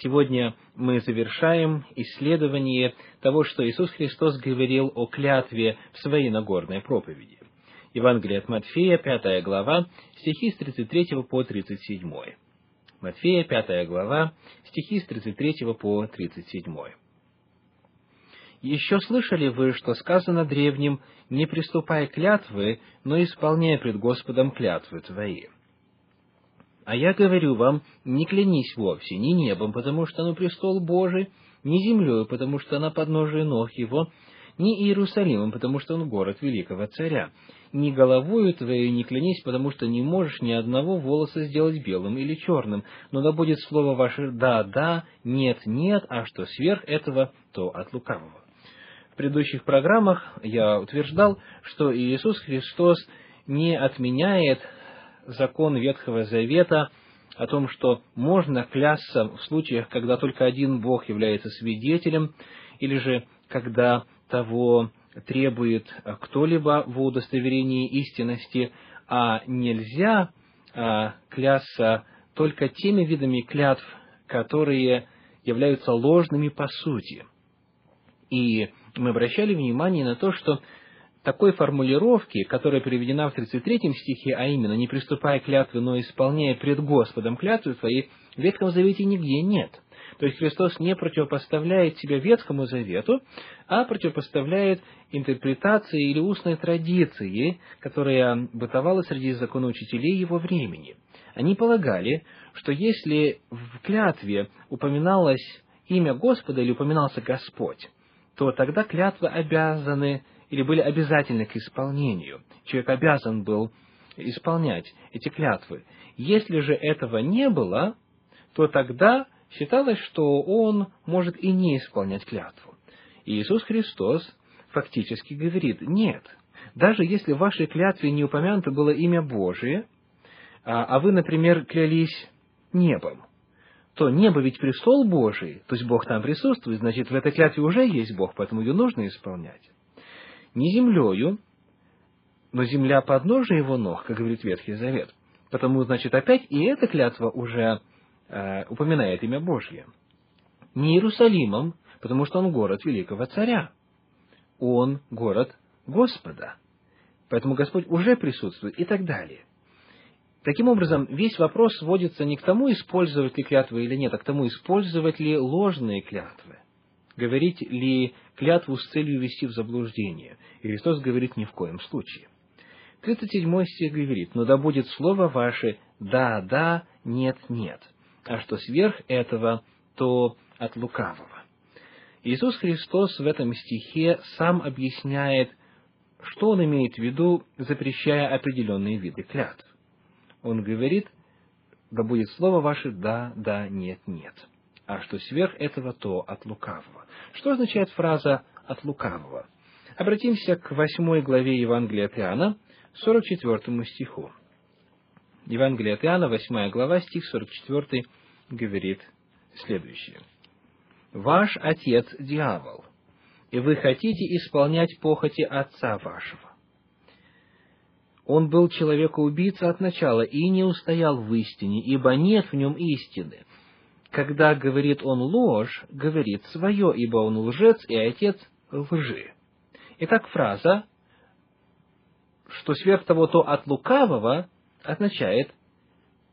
Сегодня мы завершаем исследование того, что Иисус Христос говорил о клятве в своей Нагорной проповеди. Евангелие от Матфея, пятая глава, стихи с 33 по 37. Матфея, пятая глава, стихи с 33 по 37. Еще слышали вы, что сказано древним, не приступай клятвы, но исполняй пред Господом клятвы твои. А я говорю вам, не клянись вовсе ни небом, потому что оно престол Божий, ни землей, потому что она подножие ног его, ни Иерусалимом, потому что он город великого царя. Ни головою твоей не клянись, потому что не можешь ни одного волоса сделать белым или черным. Но да будет слово ваше «да, да», «нет, нет», а что сверх этого, то от лукавого. В предыдущих программах я утверждал, что Иисус Христос не отменяет закон Ветхого Завета о том, что можно клясться в случаях, когда только один Бог является свидетелем, или же когда того требует кто-либо в удостоверении истинности, а нельзя а, клясться только теми видами клятв, которые являются ложными по сути. И мы обращали внимание на то, что такой формулировки, которая приведена в 33 стихе, а именно «не приступая клятвы, но исполняя пред Господом клятвы свои», в Ветхом Завете нигде нет. То есть Христос не противопоставляет себя Ветхому Завету, а противопоставляет интерпретации или устной традиции, которая бытовала среди законоучителей его времени. Они полагали, что если в клятве упоминалось имя Господа или упоминался Господь, то тогда клятвы обязаны или были обязательны к исполнению. Человек обязан был исполнять эти клятвы. Если же этого не было, то тогда считалось, что он может и не исполнять клятву. И Иисус Христос фактически говорит, нет, даже если в вашей клятве не упомянуто было имя Божие, а, а вы, например, клялись небом, то небо ведь престол Божий, то есть Бог там присутствует, значит, в этой клятве уже есть Бог, поэтому ее нужно исполнять не землею, но земля подножия его ног, как говорит Ветхий Завет. Потому, значит, опять и эта клятва уже э, упоминает имя Божье. Не Иерусалимом, потому что он город великого царя. Он город Господа. Поэтому Господь уже присутствует и так далее. Таким образом, весь вопрос сводится не к тому, использовать ли клятвы или нет, а к тому, использовать ли ложные клятвы говорить ли клятву с целью ввести в заблуждение. И Христос говорит ни в коем случае. 37 стих говорит, «Но да будет слово ваше «да, да, нет, нет», а что сверх этого, то от лукавого». Иисус Христос в этом стихе сам объясняет, что Он имеет в виду, запрещая определенные виды клятв. Он говорит, да будет слово ваше «да, да, нет, нет» а что сверх этого, то от лукавого. Что означает фраза «от лукавого»? Обратимся к восьмой главе Евангелия от Иоанна, 44 стиху. Евангелие от Иоанна, восьмая глава, стих 44, говорит следующее. «Ваш отец – дьявол, и вы хотите исполнять похоти отца вашего. Он был человека-убийца от начала и не устоял в истине, ибо нет в нем истины когда говорит он ложь, говорит свое, ибо он лжец и отец лжи. Итак, фраза, что сверх того то от лукавого, означает,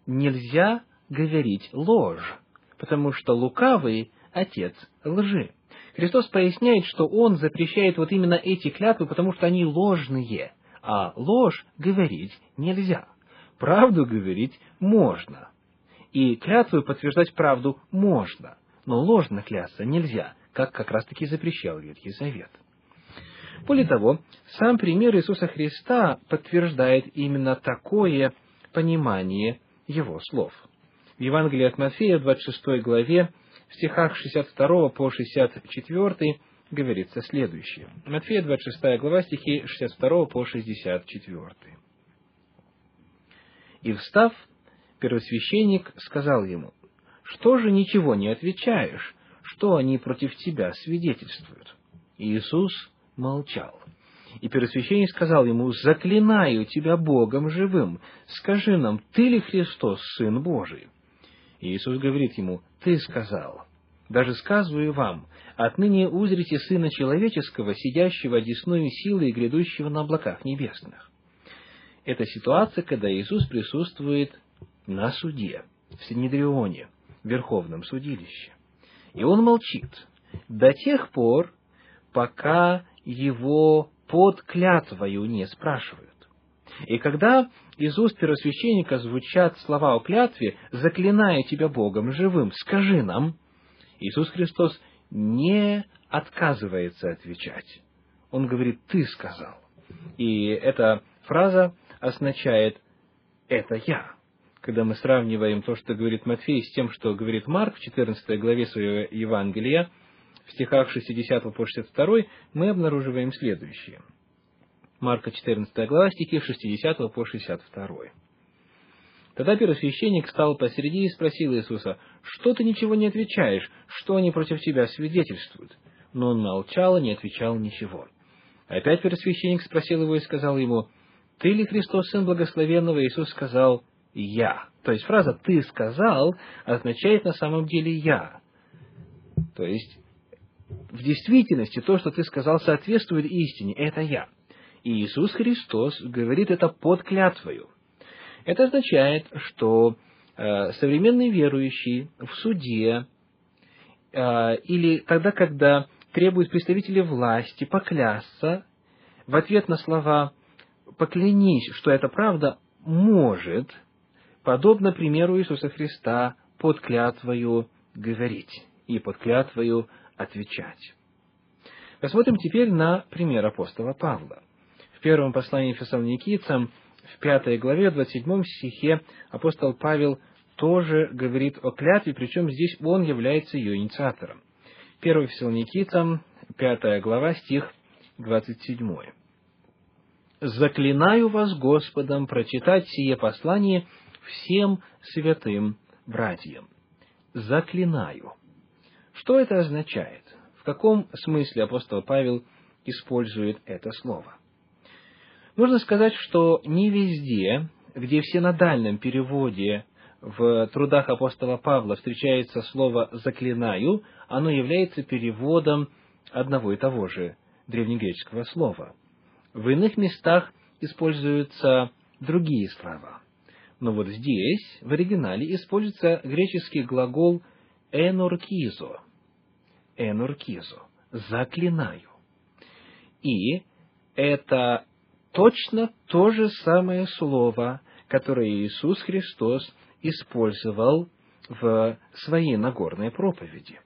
нельзя говорить ложь, потому что лукавый – отец лжи. Христос поясняет, что Он запрещает вот именно эти клятвы, потому что они ложные, а ложь говорить нельзя. Правду говорить можно. И клятву подтверждать правду можно, но ложно клясться нельзя, как как раз-таки запрещал Ветхий Завет. Более того, сам пример Иисуса Христа подтверждает именно такое понимание Его слов. В Евангелии от Матфея, 26 главе, в стихах 62 по 64 говорится следующее. Матфея, 26 глава, стихи 62 по 64. «И встав, первосвященник сказал ему, «Что же ничего не отвечаешь? Что они против тебя свидетельствуют?» Иисус молчал. И первосвященник сказал ему, «Заклинаю тебя Богом живым, скажи нам, ты ли Христос, Сын Божий?» И Иисус говорит ему, «Ты сказал». Даже сказываю вам, отныне узрите Сына Человеческого, сидящего одесную силы и грядущего на облаках небесных. Это ситуация, когда Иисус присутствует на суде, в Синедрионе, в Верховном судилище. И он молчит до тех пор, пока его под клятвою не спрашивают. И когда из уст первосвященника звучат слова о клятве, заклиная тебя Богом живым, скажи нам, Иисус Христос не отказывается отвечать. Он говорит, ты сказал. И эта фраза означает «это я». Когда мы сравниваем то, что говорит Матфей, с тем, что говорит Марк в 14 главе своего Евангелия, в стихах 60 по 62, мы обнаруживаем следующее. Марка 14 глава, стихи 60 по 62. Тогда первосвященник стал посреди и спросил Иисуса, «Что ты ничего не отвечаешь? Что они против тебя свидетельствуют?» Но он молчал и не отвечал ничего. Опять первосвященник спросил его и сказал ему, «Ты ли Христос, Сын Благословенного?» Иисус сказал, «Я». То есть фраза «ты сказал» означает на самом деле «я». То есть в действительности то, что ты сказал, соответствует истине. Это я. И Иисус Христос говорит это под клятвою. Это означает, что э, современный верующий в суде э, или тогда, когда требуют представители власти поклясться, в ответ на слова «поклянись, что это правда», может, подобно примеру Иисуса Христа, под клятвою говорить и под клятвою отвечать. Посмотрим теперь на пример апостола Павла. В первом послании Фессалоникийцам в пятой главе, в 27 стихе апостол Павел тоже говорит о клятве, причем здесь он является ее инициатором. 1 Фессалоникийцам, пятая глава, стих 27. «Заклинаю вас Господом прочитать сие послание всем святым братьям». Заклинаю. Что это означает? В каком смысле апостол Павел использует это слово? Нужно сказать, что не везде, где в синодальном переводе в трудах апостола Павла встречается слово «заклинаю», оно является переводом одного и того же древнегреческого слова. В иных местах используются другие слова. Но вот здесь, в оригинале, используется греческий глагол «эноркизо». «Эноркизо» – «заклинаю». И это точно то же самое слово, которое Иисус Христос использовал в своей Нагорной проповеди.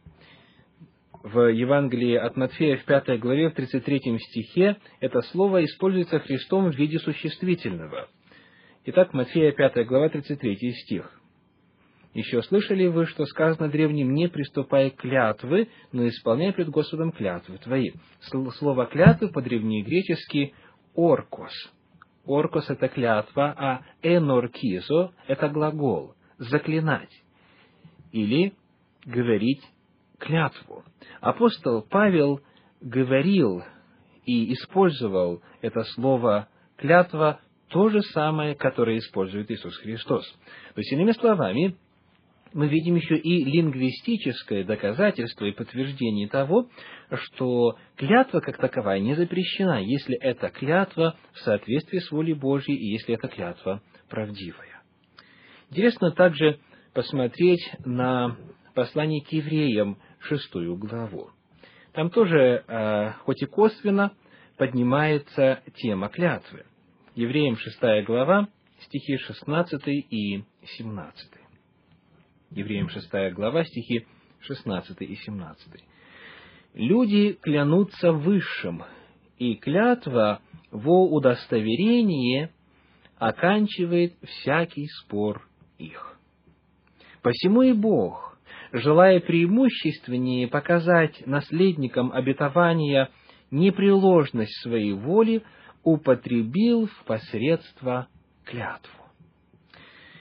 В Евангелии от Матфея в пятой главе, в 33 стихе, это слово используется Христом в виде существительного. Итак, Матфея 5 глава, 33 стих. Еще слышали вы, что сказано древним, не приступай к клятвы, но исполняй пред Господом клятвы твои. Слово клятвы по-древнегречески оркос. Оркос – это клятва, а эноркизо – это глагол «заклинать» или «говорить клятву». Апостол Павел говорил и использовал это слово «клятва» то же самое, которое использует Иисус Христос. То есть, иными словами, мы видим еще и лингвистическое доказательство и подтверждение того, что клятва как таковая не запрещена, если эта клятва в соответствии с волей Божьей и если эта клятва правдивая. Интересно также посмотреть на послание к евреям, шестую главу. Там тоже, э, хоть и косвенно, поднимается тема клятвы. Евреям шестая глава, стихи 16 и 17. Евреям 6 глава, стихи 16 и 17. «Люди клянутся высшим, и клятва во удостоверение оканчивает всякий спор их. Посему и Бог, желая преимущественнее показать наследникам обетования непреложность своей воли, употребил в посредство клятву.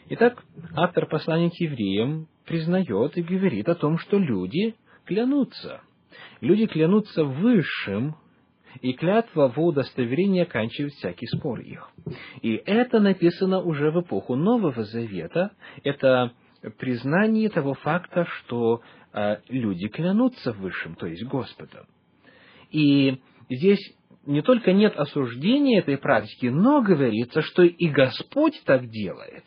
Итак, автор послания к евреям признает и говорит о том, что люди клянутся. Люди клянутся высшим, и клятва в удостоверении оканчивает всякий спор их. И это написано уже в эпоху Нового Завета. Это признании того факта, что э, люди клянутся Высшим, то есть Господом. И здесь не только нет осуждения этой практики, но говорится, что и Господь так делает.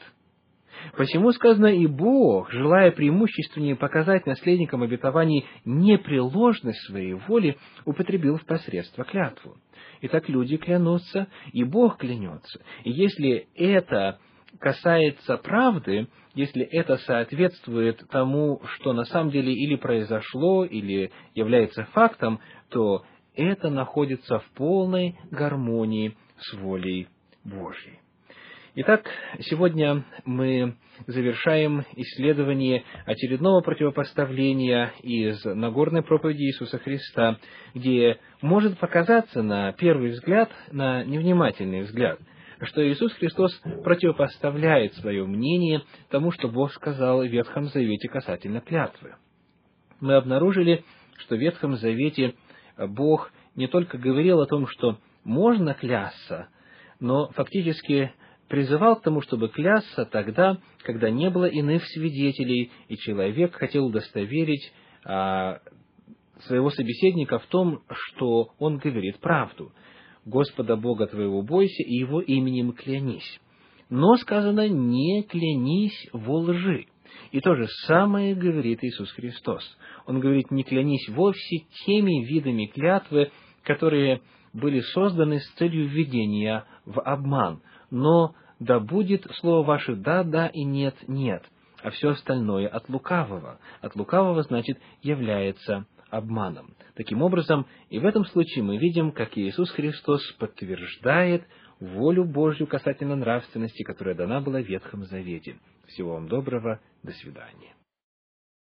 Посему сказано, и Бог, желая преимущественнее показать наследникам обетований непреложность своей воли, употребил в посредство клятву. Итак, люди клянутся, и Бог клянется. И если это касается правды, если это соответствует тому, что на самом деле или произошло, или является фактом, то это находится в полной гармонии с волей Божьей. Итак, сегодня мы завершаем исследование очередного противопоставления из Нагорной проповеди Иисуса Христа, где может показаться на первый взгляд, на невнимательный взгляд, что Иисус Христос противопоставляет свое мнение тому, что Бог сказал в Ветхом Завете касательно клятвы. Мы обнаружили, что в Ветхом Завете Бог не только говорил о том, что можно клясться, но фактически призывал к тому, чтобы клясться тогда, когда не было иных свидетелей, и человек хотел удостоверить а, своего собеседника в том, что он говорит правду. Господа Бога твоего бойся, и Его именем клянись. Но сказано, не клянись во лжи. И то же самое говорит Иисус Христос. Он говорит, не клянись вовсе теми видами клятвы, которые были созданы с целью введения в обман, но да будет слово ваше «да», «да» и «нет», «нет», а все остальное от лукавого. От лукавого, значит, является обманом. Таким образом, и в этом случае мы видим, как Иисус Христос подтверждает волю Божью касательно нравственности, которая дана была в Ветхом Завете. Всего вам доброго, до свидания.